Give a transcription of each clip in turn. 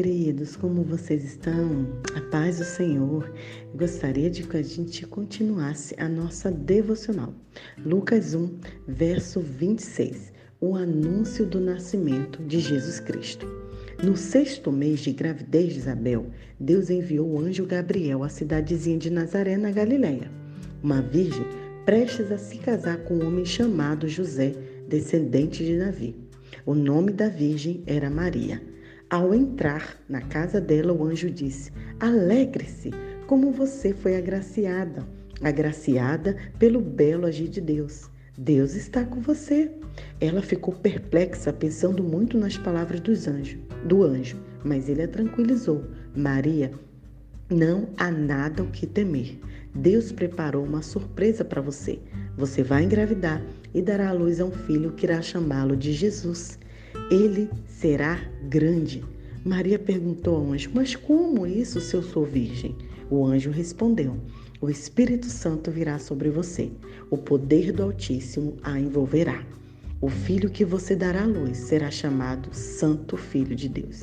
queridos, como vocês estão? A paz do Senhor. Gostaria de que a gente continuasse a nossa devocional. Lucas 1, verso 26. O anúncio do nascimento de Jesus Cristo. No sexto mês de gravidez de Isabel, Deus enviou o anjo Gabriel à cidadezinha de Nazaré, na Galiléia. Uma virgem prestes a se casar com um homem chamado José, descendente de Davi. O nome da virgem era Maria. Ao entrar na casa dela, o anjo disse: Alegre-se, como você foi agraciada, agraciada pelo belo agir de Deus. Deus está com você. Ela ficou perplexa, pensando muito nas palavras dos anjos, do anjo, mas ele a tranquilizou. Maria, não há nada o que temer. Deus preparou uma surpresa para você. Você vai engravidar e dará à luz a um filho que irá chamá-lo de Jesus. Ele será grande. Maria perguntou ao anjo: Mas como isso se eu sou virgem? O anjo respondeu: O Espírito Santo virá sobre você, o poder do Altíssimo a envolverá. O filho que você dará à luz será chamado Santo Filho de Deus.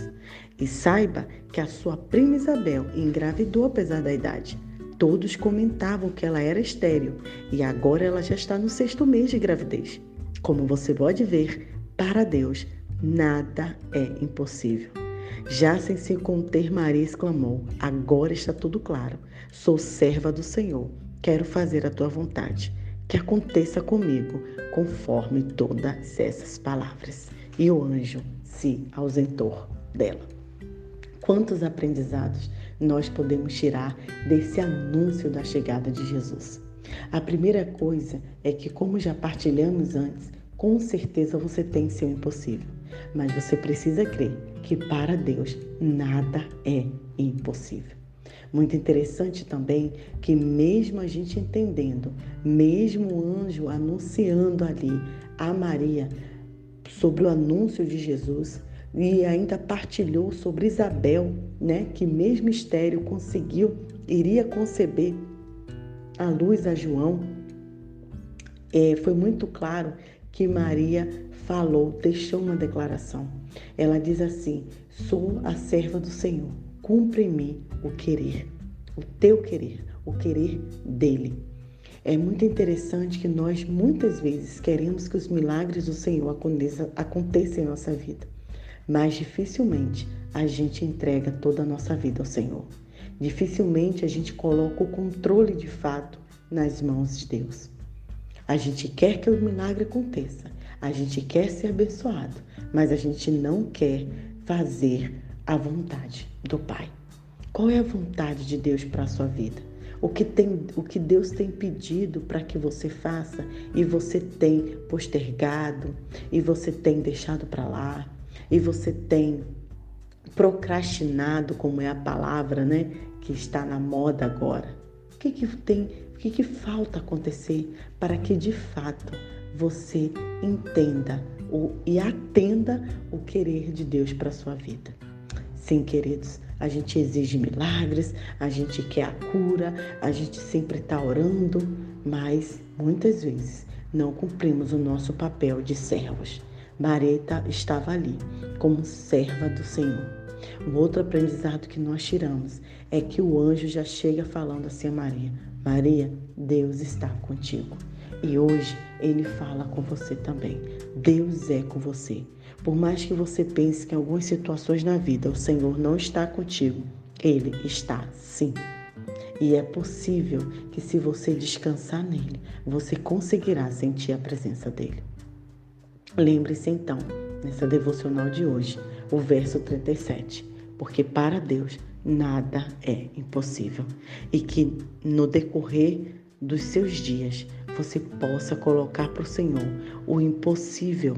E saiba que a sua prima Isabel engravidou apesar da idade. Todos comentavam que ela era estéril e agora ela já está no sexto mês de gravidez. Como você pode ver, para Deus nada é impossível. Já sem se conter, Maria exclamou: Agora está tudo claro. Sou serva do Senhor. Quero fazer a tua vontade. Que aconteça comigo conforme todas essas palavras. E o anjo se ausentou dela. Quantos aprendizados nós podemos tirar desse anúncio da chegada de Jesus? A primeira coisa é que, como já partilhamos antes, com certeza você tem seu impossível, mas você precisa crer que para Deus nada é impossível. Muito interessante também que, mesmo a gente entendendo, mesmo o anjo anunciando ali a Maria sobre o anúncio de Jesus, e ainda partilhou sobre Isabel, né, que mesmo estéreo conseguiu, iria conceber a luz a João. É, foi muito claro que Maria falou, deixou uma declaração. Ela diz assim: Sou a serva do Senhor, cumpre em mim o querer, o teu querer, o querer dele. É muito interessante que nós muitas vezes queremos que os milagres do Senhor aconteçam, aconteçam em nossa vida, mas dificilmente a gente entrega toda a nossa vida ao Senhor. Dificilmente a gente coloca o controle de fato nas mãos de Deus. A gente quer que o milagre aconteça, a gente quer ser abençoado, mas a gente não quer fazer a vontade do Pai. Qual é a vontade de Deus para a sua vida? O que, tem, o que Deus tem pedido para que você faça e você tem postergado, e você tem deixado para lá, e você tem procrastinado, como é a palavra, né, que está na moda agora. O que, que tem o que, que falta acontecer para que de fato você entenda o, e atenda o querer de Deus para sua vida? Sim, queridos, a gente exige milagres, a gente quer a cura, a gente sempre está orando, mas muitas vezes não cumprimos o nosso papel de servos. Mareta estava ali como serva do Senhor. Um outro aprendizado que nós tiramos é que o anjo já chega falando assim a Maria: Maria, Deus está contigo. E hoje ele fala com você também. Deus é com você. Por mais que você pense que em algumas situações na vida o Senhor não está contigo, ele está sim. E é possível que, se você descansar nele, você conseguirá sentir a presença dele. Lembre-se então, nessa devocional de hoje, o verso 37. Porque para Deus nada é impossível. E que no decorrer dos seus dias você possa colocar para o Senhor o impossível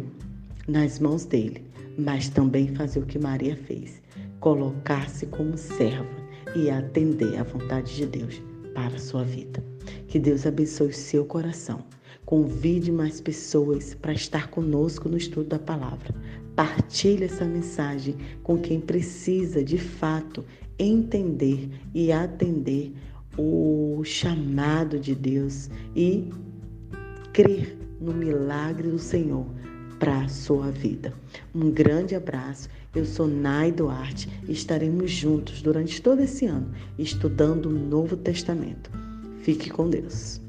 nas mãos dele, mas também fazer o que Maria fez: colocar-se como serva e atender à vontade de Deus para a sua vida. Que Deus abençoe seu coração. Convide mais pessoas para estar conosco no estudo da palavra. Partilhe essa mensagem com quem precisa de fato entender e atender o chamado de Deus e crer no milagre do Senhor para a sua vida. Um grande abraço. Eu sou Nai Duarte estaremos juntos durante todo esse ano estudando o Novo Testamento. Fique com Deus.